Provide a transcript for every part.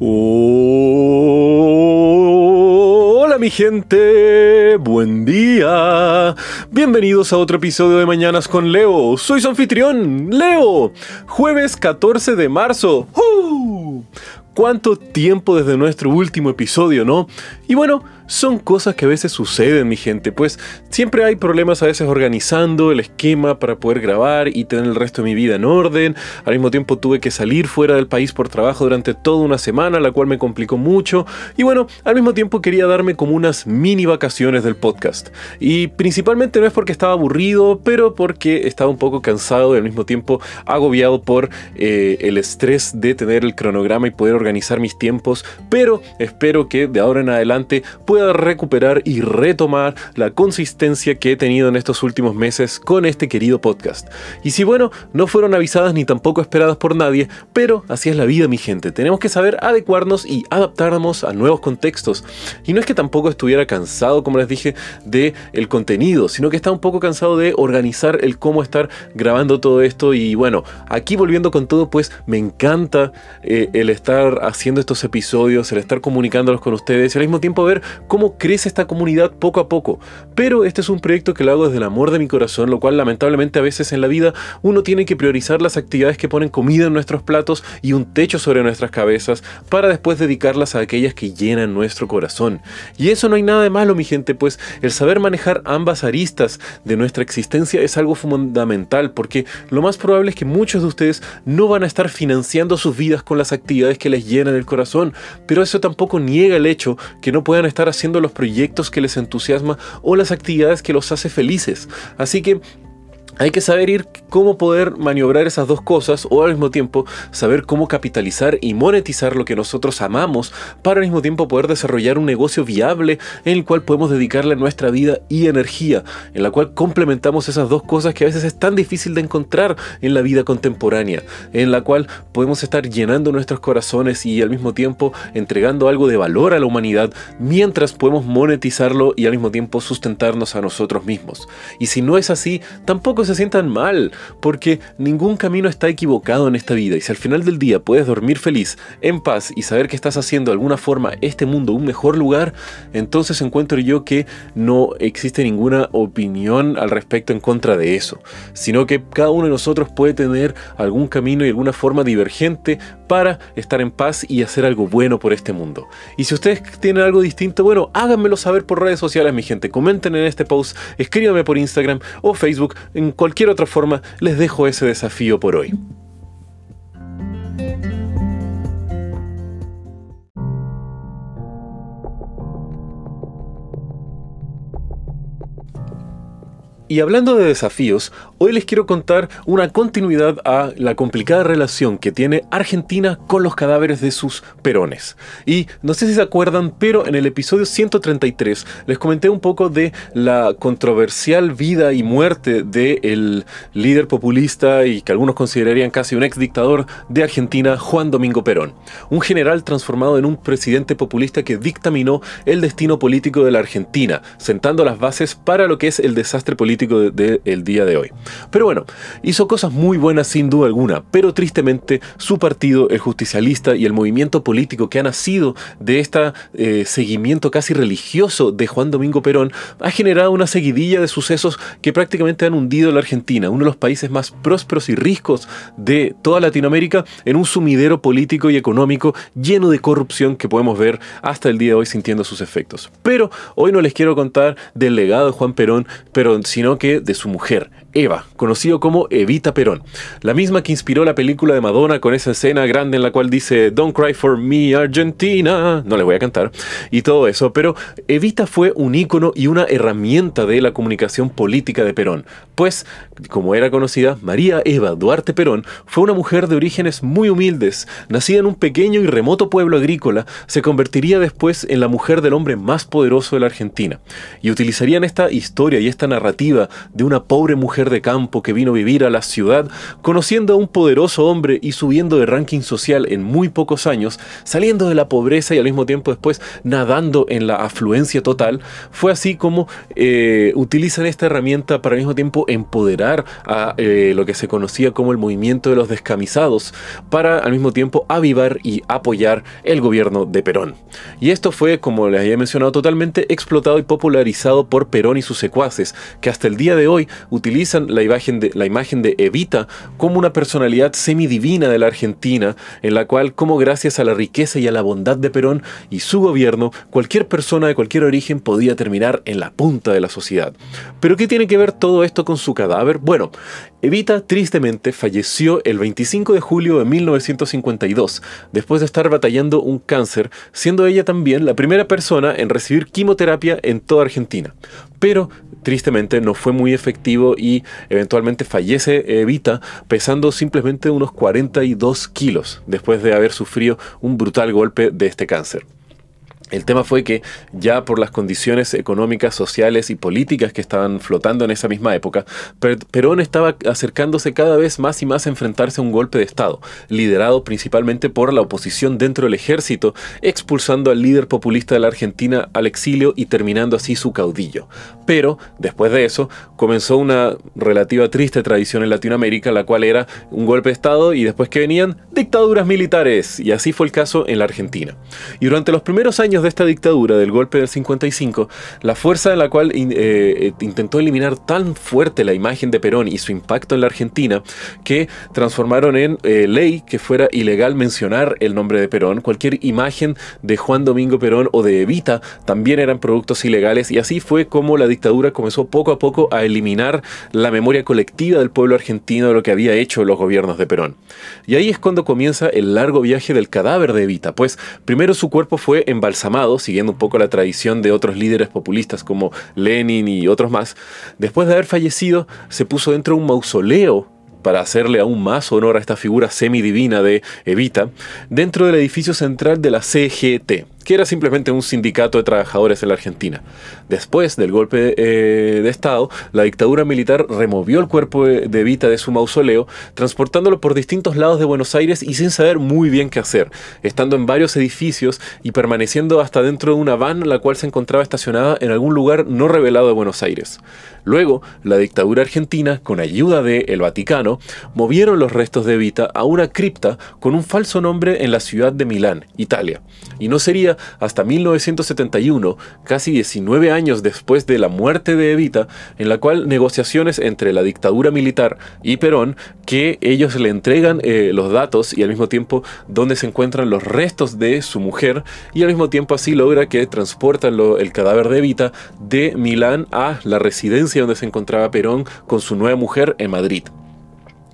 Hola mi gente, buen día. Bienvenidos a otro episodio de Mañanas con Leo. Soy su anfitrión, Leo. Jueves 14 de marzo. ¿Cuánto tiempo desde nuestro último episodio, no? Y bueno, son cosas que a veces suceden, mi gente, pues siempre hay problemas a veces organizando el esquema para poder grabar y tener el resto de mi vida en orden. Al mismo tiempo tuve que salir fuera del país por trabajo durante toda una semana, la cual me complicó mucho. Y bueno, al mismo tiempo quería darme como unas mini vacaciones del podcast. Y principalmente no es porque estaba aburrido, pero porque estaba un poco cansado y al mismo tiempo agobiado por eh, el estrés de tener el cronograma y poder organizar mis tiempos. Pero espero que de ahora en adelante pueda recuperar y retomar la consistencia que he tenido en estos últimos meses con este querido podcast. Y si bueno, no fueron avisadas ni tampoco esperadas por nadie, pero así es la vida mi gente, tenemos que saber adecuarnos y adaptarnos a nuevos contextos. Y no es que tampoco estuviera cansado, como les dije, de el contenido, sino que estaba un poco cansado de organizar el cómo estar grabando todo esto y bueno, aquí volviendo con todo, pues me encanta eh, el estar haciendo estos episodios, el estar comunicándolos con ustedes y al mismo tiempo ver cómo crece esta comunidad poco a poco. Pero este es un proyecto que lo hago desde el amor de mi corazón, lo cual lamentablemente a veces en la vida uno tiene que priorizar las actividades que ponen comida en nuestros platos y un techo sobre nuestras cabezas para después dedicarlas a aquellas que llenan nuestro corazón. Y eso no hay nada de malo, mi gente, pues el saber manejar ambas aristas de nuestra existencia es algo fundamental, porque lo más probable es que muchos de ustedes no van a estar financiando sus vidas con las actividades que les llenan el corazón, pero eso tampoco niega el hecho que no puedan estar haciendo los proyectos que les entusiasma o las actividades que los hace felices. Así que hay que saber ir cómo poder maniobrar esas dos cosas o al mismo tiempo saber cómo capitalizar y monetizar lo que nosotros amamos para al mismo tiempo poder desarrollar un negocio viable en el cual podemos dedicarle nuestra vida y energía, en la cual complementamos esas dos cosas que a veces es tan difícil de encontrar en la vida contemporánea, en la cual podemos estar llenando nuestros corazones y al mismo tiempo entregando algo de valor a la humanidad mientras podemos monetizarlo y al mismo tiempo sustentarnos a nosotros mismos. Y si no es así, tampoco se sientan mal, porque ningún camino está equivocado en esta vida y si al final del día puedes dormir feliz, en paz y saber que estás haciendo de alguna forma este mundo un mejor lugar, entonces encuentro yo que no existe ninguna opinión al respecto en contra de eso, sino que cada uno de nosotros puede tener algún camino y alguna forma divergente para estar en paz y hacer algo bueno por este mundo. Y si ustedes tienen algo distinto, bueno, háganmelo saber por redes sociales, mi gente. Comenten en este post, escríbanme por Instagram o Facebook, cualquier otra forma, les dejo ese desafío por hoy. Y hablando de desafíos, hoy les quiero contar una continuidad a la complicada relación que tiene Argentina con los cadáveres de sus perones. Y no sé si se acuerdan, pero en el episodio 133 les comenté un poco de la controversial vida y muerte del líder populista y que algunos considerarían casi un ex dictador de Argentina, Juan Domingo Perón. Un general transformado en un presidente populista que dictaminó el destino político de la Argentina, sentando las bases para lo que es el desastre político del día de hoy. Pero bueno, hizo cosas muy buenas sin duda alguna, pero tristemente su partido, el justicialista y el movimiento político que ha nacido de este seguimiento casi religioso de Juan Domingo Perón, ha generado una seguidilla de sucesos que prácticamente han hundido a la Argentina, uno de los países más prósperos y ricos de toda Latinoamérica, en un sumidero político y económico lleno de corrupción que podemos ver hasta el día de hoy sintiendo sus efectos. Pero hoy no les quiero contar del legado de Juan Perón, pero sino que de su mujer, Eva, conocido como Evita Perón, la misma que inspiró la película de Madonna con esa escena grande en la cual dice Don't cry for me Argentina, no les voy a cantar, y todo eso, pero Evita fue un ícono y una herramienta de la comunicación política de Perón, pues, como era conocida, María Eva Duarte Perón fue una mujer de orígenes muy humildes, nacida en un pequeño y remoto pueblo agrícola, se convertiría después en la mujer del hombre más poderoso de la Argentina, y utilizarían esta historia y esta narrativa de una pobre mujer de campo que vino a vivir a la ciudad, conociendo a un poderoso hombre y subiendo de ranking social en muy pocos años, saliendo de la pobreza y al mismo tiempo después nadando en la afluencia total, fue así como eh, utilizan esta herramienta para al mismo tiempo empoderar a eh, lo que se conocía como el movimiento de los descamisados, para al mismo tiempo avivar y apoyar el gobierno de Perón. Y esto fue, como les había mencionado, totalmente explotado y popularizado por Perón y sus secuaces, que hasta el día de hoy utilizan la imagen de, la imagen de Evita como una personalidad semidivina de la Argentina, en la cual, como gracias a la riqueza y a la bondad de Perón y su gobierno, cualquier persona de cualquier origen podía terminar en la punta de la sociedad. Pero ¿qué tiene que ver todo esto con su cadáver? Bueno, Evita tristemente falleció el 25 de julio de 1952, después de estar batallando un cáncer, siendo ella también la primera persona en recibir quimioterapia en toda Argentina. Pero tristemente no fue muy efectivo y eventualmente fallece Evita pesando simplemente unos 42 kilos después de haber sufrido un brutal golpe de este cáncer. El tema fue que ya por las condiciones económicas, sociales y políticas que estaban flotando en esa misma época, Perón estaba acercándose cada vez más y más a enfrentarse a un golpe de Estado, liderado principalmente por la oposición dentro del ejército, expulsando al líder populista de la Argentina al exilio y terminando así su caudillo. Pero, después de eso, comenzó una relativa triste tradición en Latinoamérica, la cual era un golpe de Estado y después que venían dictaduras militares, y así fue el caso en la Argentina. Y durante los primeros años de esta dictadura, del golpe del 55, la fuerza de la cual eh, eh, intentó eliminar tan fuerte la imagen de Perón y su impacto en la Argentina, que transformaron en eh, ley que fuera ilegal mencionar el nombre de Perón. Cualquier imagen de Juan Domingo Perón o de Evita también eran productos ilegales y así fue como la dictadura comenzó poco a poco a eliminar la memoria colectiva del pueblo argentino de lo que había hecho los gobiernos de Perón. Y ahí es cuando comienza el largo viaje del cadáver de Evita, pues primero su cuerpo fue embalsamado siguiendo un poco la tradición de otros líderes populistas como Lenin y otros más, después de haber fallecido, se puso dentro de un mausoleo para hacerle aún más honor a esta figura semidivina de Evita, dentro del edificio central de la CGT, que era simplemente un sindicato de trabajadores en la Argentina. Después del golpe eh, de Estado, la dictadura militar removió el cuerpo de Evita de su mausoleo, transportándolo por distintos lados de Buenos Aires y sin saber muy bien qué hacer, estando en varios edificios y permaneciendo hasta dentro de una van la cual se encontraba estacionada en algún lugar no revelado de Buenos Aires. Luego, la dictadura argentina, con ayuda del el Vaticano, movieron los restos de Evita a una cripta con un falso nombre en la ciudad de Milán, Italia. Y no sería hasta 1971, casi 19 años después de la muerte de Evita, en la cual negociaciones entre la dictadura militar y Perón, que ellos le entregan eh, los datos y al mismo tiempo donde se encuentran los restos de su mujer y al mismo tiempo así logra que transportan el cadáver de Evita de Milán a la residencia donde se encontraba Perón con su nueva mujer en Madrid.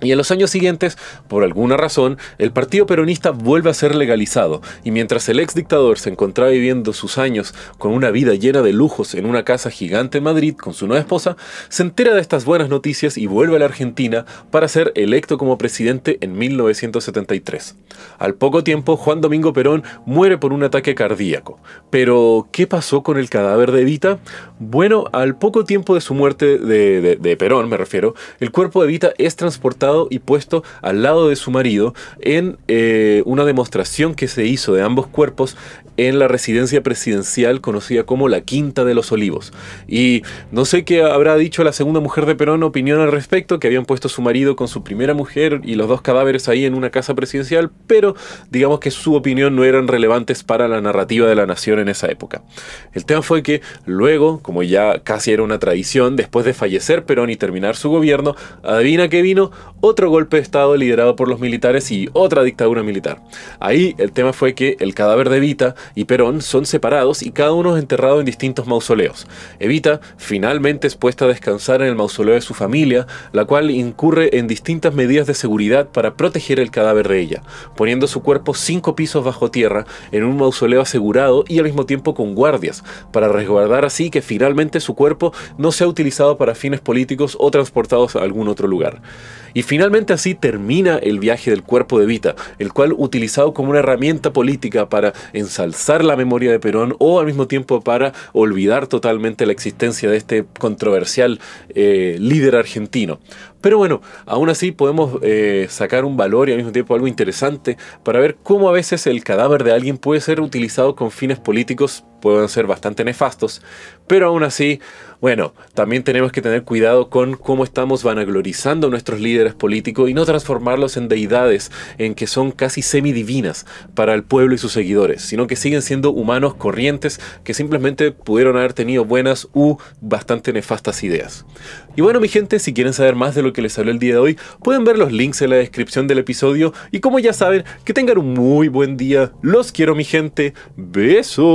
Y en los años siguientes, por alguna razón, el partido peronista vuelve a ser legalizado, y mientras el ex dictador se encontraba viviendo sus años con una vida llena de lujos en una casa gigante en Madrid con su nueva esposa, se entera de estas buenas noticias y vuelve a la Argentina para ser electo como presidente en 1973. Al poco tiempo, Juan Domingo Perón muere por un ataque cardíaco. Pero, ¿qué pasó con el cadáver de Evita? Bueno, al poco tiempo de su muerte de, de Perón, me refiero, el cuerpo de Evita es transportado y puesto al lado de su marido en eh, una demostración que se hizo de ambos cuerpos en la residencia presidencial conocida como la Quinta de los Olivos. Y no sé qué habrá dicho la segunda mujer de Perón opinión al respecto, que habían puesto su marido con su primera mujer y los dos cadáveres ahí en una casa presidencial, pero digamos que su opinión no eran relevantes para la narrativa de la nación en esa época. El tema fue que luego, como ya casi era una tradición, después de fallecer Perón y terminar su gobierno, adivina que vino otro golpe de Estado liderado por los militares y otra dictadura militar. Ahí el tema fue que el cadáver de Evita y Perón son separados y cada uno es enterrado en distintos mausoleos. Evita finalmente es puesta a descansar en el mausoleo de su familia, la cual incurre en distintas medidas de seguridad para proteger el cadáver de ella, poniendo su cuerpo cinco pisos bajo tierra en un mausoleo asegurado y al mismo tiempo con guardias, para resguardar así que finalmente su cuerpo no sea utilizado para fines políticos o transportados a algún otro lugar. Y finalmente así termina el viaje del cuerpo de Vita, el cual utilizado como una herramienta política para ensalzar la memoria de Perón o al mismo tiempo para olvidar totalmente la existencia de este controversial eh, líder argentino. Pero bueno, aún así podemos eh, sacar un valor y al mismo tiempo algo interesante para ver cómo a veces el cadáver de alguien puede ser utilizado con fines políticos, pueden ser bastante nefastos, pero aún así bueno, también tenemos que tener cuidado con cómo estamos vanaglorizando a nuestros líderes políticos y no transformarlos en deidades, en que son casi semidivinas para el pueblo y sus seguidores, sino que siguen siendo humanos corrientes que simplemente pudieron haber tenido buenas u bastante nefastas ideas. Y bueno, mi gente, si quieren saber más de lo que les hablé el día de hoy, pueden ver los links en la descripción del episodio y como ya saben, que tengan un muy buen día. Los quiero, mi gente. Besos.